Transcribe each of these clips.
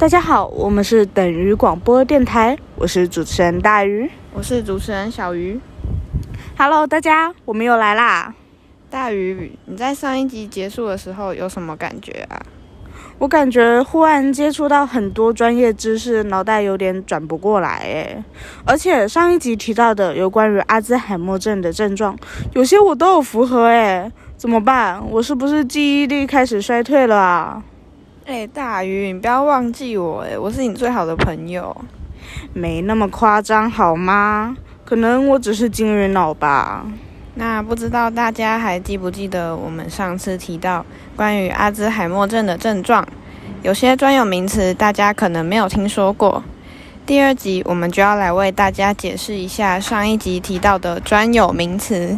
大家好，我们是等于广播电台，我是主持人大鱼，我是主持人小鱼。Hello，大家，我们又来啦！大鱼，你在上一集结束的时候有什么感觉啊？我感觉忽然接触到很多专业知识，脑袋有点转不过来诶。而且上一集提到的有关于阿兹海默症的症状，有些我都有符合诶。怎么办？我是不是记忆力开始衰退了啊？哎，大鱼，你不要忘记我哎，我是你最好的朋友。没那么夸张好吗？可能我只是金鱼脑吧。那不知道大家还记不记得我们上次提到关于阿兹海默症的症状？有些专有名词大家可能没有听说过。第二集我们就要来为大家解释一下上一集提到的专有名词。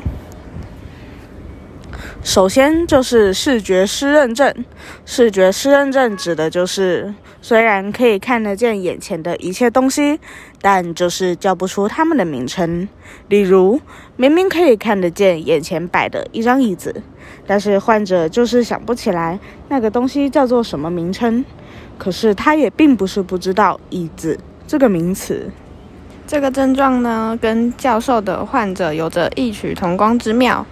首先就是视觉失认症。视觉失认症指的就是，虽然可以看得见眼前的一切东西，但就是叫不出它们的名称。例如，明明可以看得见眼前摆的一张椅子，但是患者就是想不起来那个东西叫做什么名称。可是他也并不是不知道椅子这个名词。这个症状呢，跟教授的患者有着异曲同工之妙。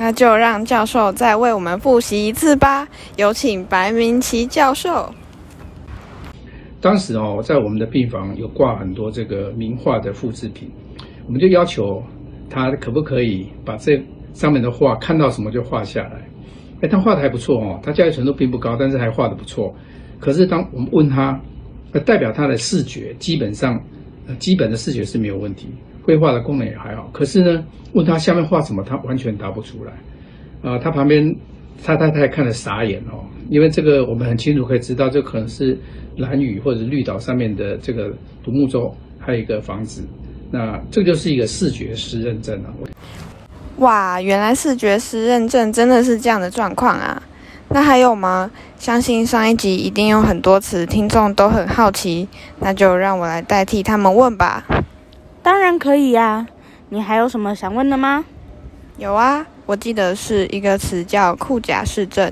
那就让教授再为我们复习一次吧。有请白明奇教授。当时哦，在我们的病房有挂很多这个名画的复制品，我们就要求他可不可以把这上面的画看到什么就画下来。哎，他画的还不错哦，他教育程度并不高，但是还画的不错。可是当我们问他，代表他的视觉基本上，基本的视觉是没有问题。绘画的功能也还好，可是呢，问他下面画什么，他完全答不出来。啊，他旁边他太太看了傻眼哦，因为这个我们很清楚可以知道，这可能是蓝屿或者绿岛上面的这个独木舟，还有一个房子。那这就是一个视觉失认证啊。哇，原来视觉失认证真的是这样的状况啊！那还有吗？相信上一集一定有很多词听众都很好奇，那就让我来代替他们问吧。当然可以呀，你还有什么想问的吗？有啊，我记得是一个词叫库贾氏症。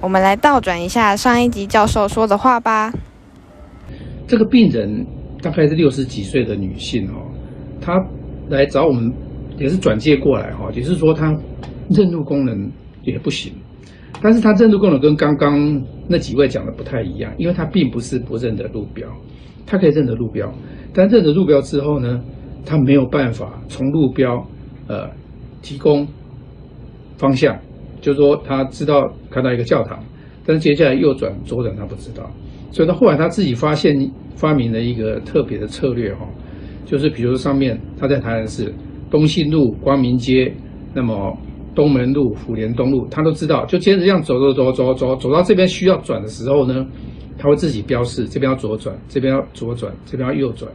我们来倒转一下上一集教授说的话吧。这个病人大概是六十几岁的女性哦，她来找我们也是转介过来哈，也是说她认路功能也不行，但是她认路功能跟刚刚那几位讲的不太一样，因为她并不是不认得路标，她可以认得路标，但认得路标之后呢？他没有办法从路标，呃，提供方向，就是说他知道看到一个教堂，但是接下来右转左转他不知道，所以他后来他自己发现发明了一个特别的策略哈，就是比如说上面他在台南市东信路光明街，那么东门路福联东路他都知道，就接着这样走走走走走走到这边需要转的时候呢，他会自己标示这边要左转，这边要左转，这边要右转。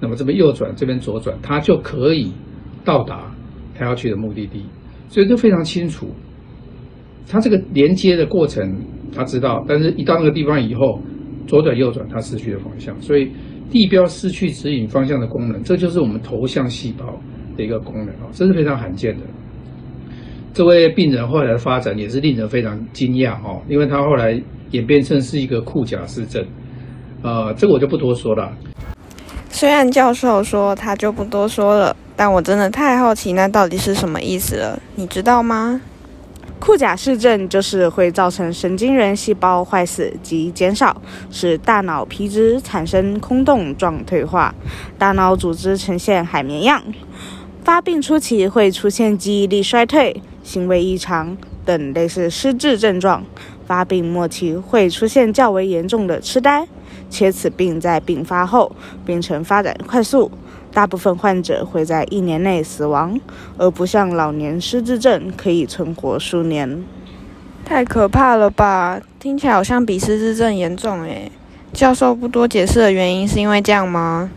那么这边右转，这边左转，他就可以到达他要去的目的地，所以就非常清楚。他这个连接的过程他知道，但是一到那个地方以后，左转右转他失去了方向，所以地标失去指引方向的功能，这就是我们头像细胞的一个功能啊，这是非常罕见的。这位病人后来的发展也是令人非常惊讶哦，因为他后来演变成是一个库贾氏症，呃，这个我就不多说了。虽然教授说他就不多说了，但我真的太好奇，那到底是什么意思了？你知道吗？库贾氏症就是会造成神经元细胞坏死及减少，使大脑皮质产生空洞状退化，大脑组织呈现海绵样。发病初期会出现记忆力衰退、行为异常等类似失智症状，发病末期会出现较为严重的痴呆。且此病在病发后，病程发展快速，大部分患者会在一年内死亡，而不像老年失智症可以存活数年。太可怕了吧？听起来好像比失智症严重诶。教授不多解释的原因是因为这样吗？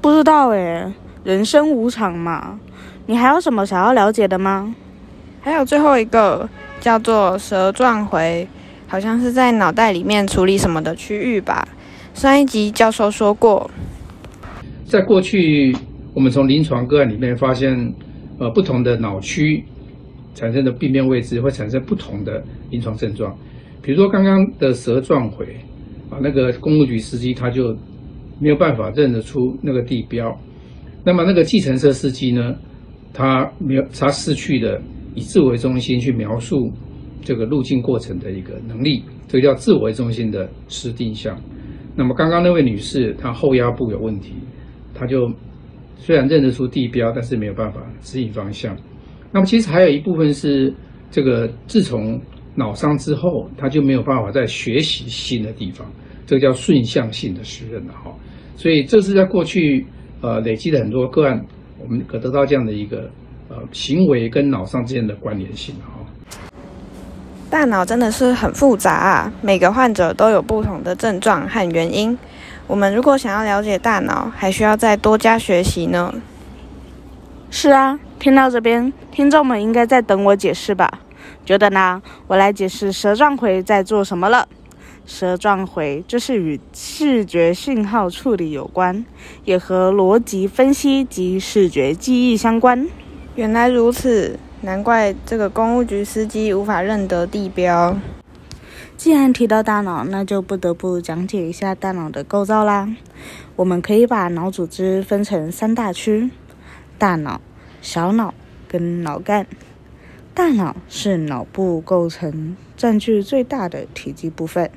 不知道诶，人生无常嘛。你还有什么想要了解的吗？还有最后一个叫做舌状回。好像是在脑袋里面处理什么的区域吧。上一集教授说过，在过去我们从临床个案里面发现，呃，不同的脑区产生的病变位置会产生不同的临床症状。比如说刚刚的舌状回，啊，那个公路局司机他就没有办法认得出那个地标。那么那个计程车司机呢，他没有，他失去了以自我为中心去描述这个路径过程的一个能力，这个叫自我为中心的失定向。那么刚刚那位女士，她后腰部有问题，她就虽然认得出地标，但是没有办法指引方向。那么其实还有一部分是这个自从脑伤之后，他就没有办法再学习新的地方，这个叫顺向性的失认了哈。所以这是在过去呃累积的很多个案，我们可得到这样的一个呃行为跟脑伤之间的关联性哈。大脑真的是很复杂啊，每个患者都有不同的症状和原因。我们如果想要了解大脑，还需要再多加学习呢。是啊，听到这边，听众们应该在等我解释吧？觉得呢？我来解释舌状回在做什么了。舌状回就是与视觉信号处理有关，也和逻辑分析及视觉记忆相关。原来如此。难怪这个公务局司机无法认得地标。既然提到大脑，那就不得不讲解一下大脑的构造啦。我们可以把脑组织分成三大区：大脑、小脑跟脑干。大脑是脑部构成占据最大的体积部分，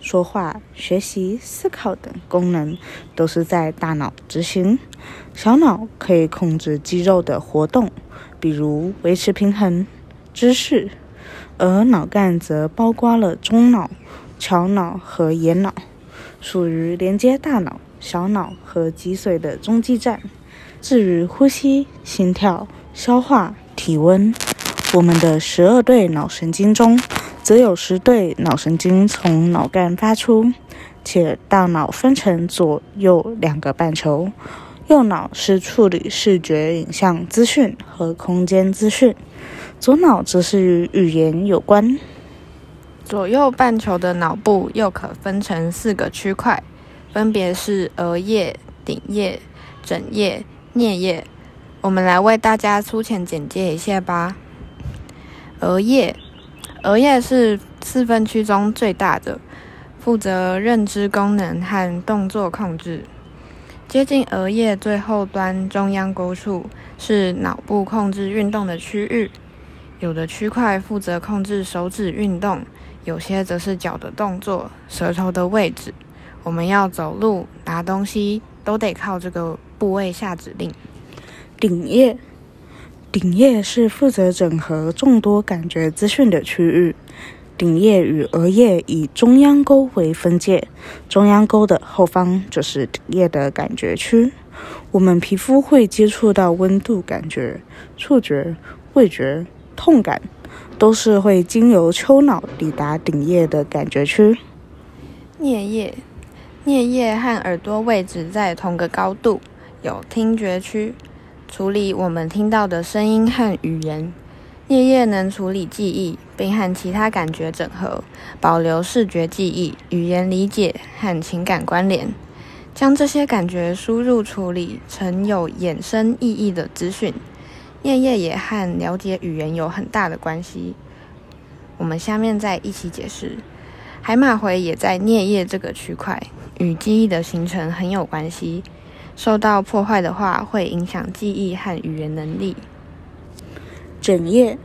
说话、学习、思考等功能都是在大脑执行。小脑可以控制肌肉的活动。比如维持平衡、姿势，而脑干则包括了中脑、桥脑和眼脑，属于连接大脑、小脑和脊髓的中继站。至于呼吸、心跳、消化、体温，我们的十二对脑神经中，则有十对脑神经从脑干发出，且大脑分成左右两个半球。右脑是处理视觉影像资讯和空间资讯，左脑则是与语言有关。左右半球的脑部又可分成四个区块，分别是额叶、顶叶、枕叶、颞叶。我们来为大家粗浅简介一下吧。额叶，额叶是四分区中最大的，负责认知功能和动作控制。接近额叶最后端中央沟处是脑部控制运动的区域，有的区块负责控制手指运动，有些则是脚的动作、舌头的位置。我们要走路、拿东西，都得靠这个部位下指令。顶叶，顶叶是负责整合众多感觉资讯的区域。顶叶与额叶以中央沟为分界，中央沟的后方就是顶叶的感觉区。我们皮肤会接触到温度感觉、触觉、味觉、痛感，都是会经由丘脑抵达顶叶的感觉区。颞叶，颞叶和耳朵位置在同个高度，有听觉区，处理我们听到的声音和语言。颞叶能处理记忆，并和其他感觉整合，保留视觉记忆、语言理解和情感关联，将这些感觉输入处理成有衍生意义的资讯。颞叶也和了解语言有很大的关系。我们下面再一起解释。海马回也在颞叶这个区块，与记忆的形成很有关系。受到破坏的话，会影响记忆和语言能力。枕叶，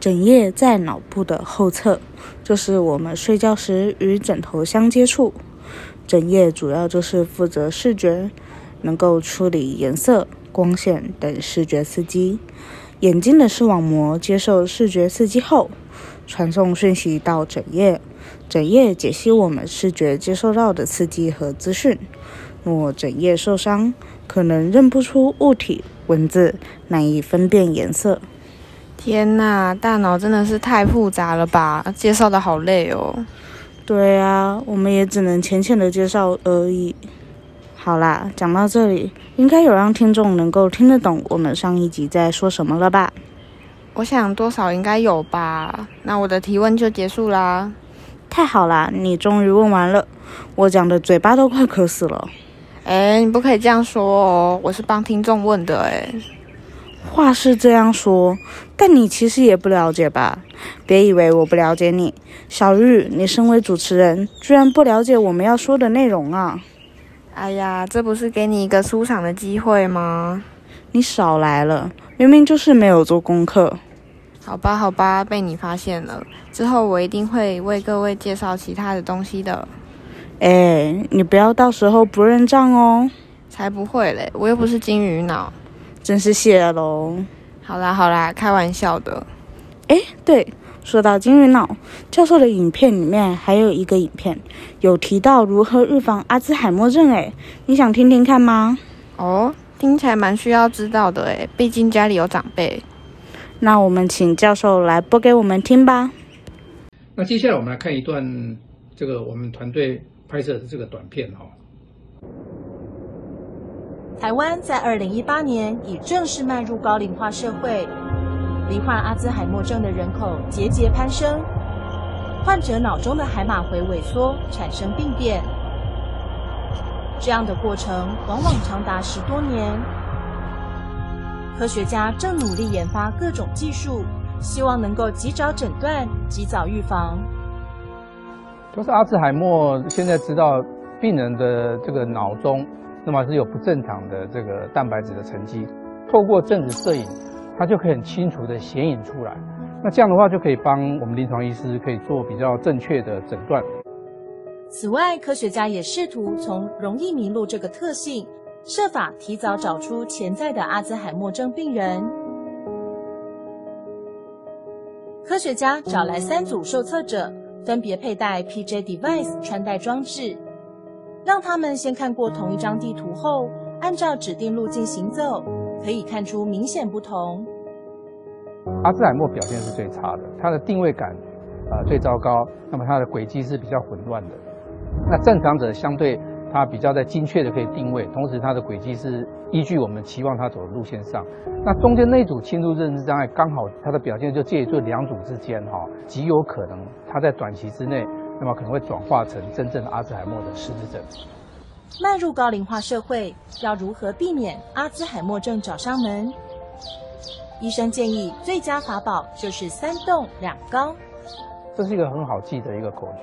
枕叶在脑部的后侧，就是我们睡觉时与枕头相接触。枕叶主要就是负责视觉，能够处理颜色、光线等视觉刺激。眼睛的视网膜接受视觉刺激后，传送讯息到枕叶，枕叶解析我们视觉接收到的刺激和资讯。若枕叶受伤，可能认不出物体、文字，难以分辨颜色。天呐，大脑真的是太复杂了吧！介绍的好累哦。对啊，我们也只能浅浅的介绍而已。好啦，讲到这里，应该有让听众能够听得懂我们上一集在说什么了吧？我想多少应该有吧。那我的提问就结束啦。太好啦，你终于问完了。我讲的嘴巴都快渴死了。哎，你不可以这样说哦，我是帮听众问的哎。话是这样说，但你其实也不了解吧？别以为我不了解你，小玉，你身为主持人，居然不了解我们要说的内容啊！哎呀，这不是给你一个出场的机会吗？你少来了，明明就是没有做功课。好吧，好吧，被你发现了。之后我一定会为各位介绍其他的东西的。哎，你不要到时候不认账哦。才不会嘞，我又不是金鱼脑。真是谢喽。好啦好啦，开玩笑的。哎，对，说到金鱼脑教授的影片里面还有一个影片，有提到如何预防阿兹海默症。哎，你想听听看吗？哦，听起来蛮需要知道的哎，毕竟家里有长辈。那我们请教授来播给我们听吧。那接下来我们来看一段这个我们团队拍摄的这个短片哈。台湾在二零一八年已正式迈入高龄化社会，罹患阿兹海默症的人口节节攀升，患者脑中的海马回萎缩，产生病变。这样的过程往往长达十多年。科学家正努力研发各种技术，希望能够及早诊断、及早预防。就是阿兹海默，现在知道病人的这个脑中，那么是有不正常的这个蛋白质的沉积，透过正子摄影，它就可以很清楚的显影出来。那这样的话，就可以帮我们临床医师可以做比较正确的诊断。此外，科学家也试图从容易迷路这个特性。设法提早找出潜在的阿兹海默症病人。科学家找来三组受测者，分别佩戴 PJ Device 穿戴装置，让他们先看过同一张地图后，按照指定路径行走，可以看出明显不同。阿兹海默表现是最差的，它的定位感啊最糟糕，那么它的轨迹是比较混乱的。那正常者相对。它比较在精确的可以定位，同时它的轨迹是依据我们期望它走的路线上。那中间那组轻度认知障碍刚好它的表现就介于这两组之间哈，极有可能它在短期之内，那么可能会转化成真正的阿兹海默的失智症。迈入高龄化社会，要如何避免阿兹海默症找上门？医生建议最佳法宝就是三动两高。这是一个很好记的一个口诀。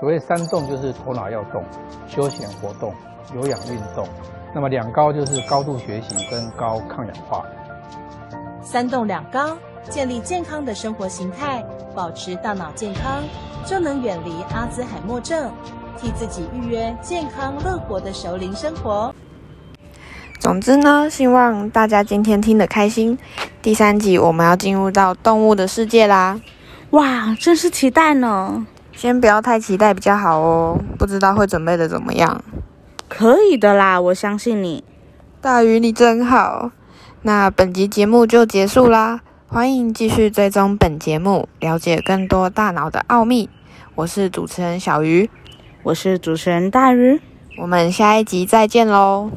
所谓三动就是头脑要动，休闲活动、有氧运动。那么两高就是高度学习跟高抗氧化。三动两高，建立健康的生活形态，保持大脑健康，就能远离阿兹海默症，替自己预约健康乐活的熟龄生活。总之呢，希望大家今天听得开心。第三集我们要进入到动物的世界啦！哇，真是期待呢！先不要太期待比较好哦，不知道会准备的怎么样。可以的啦，我相信你。大鱼你真好。那本集节目就结束啦，欢迎继续追踪本节目，了解更多大脑的奥秘。我是主持人小鱼，我是主持人大鱼，我们下一集再见喽。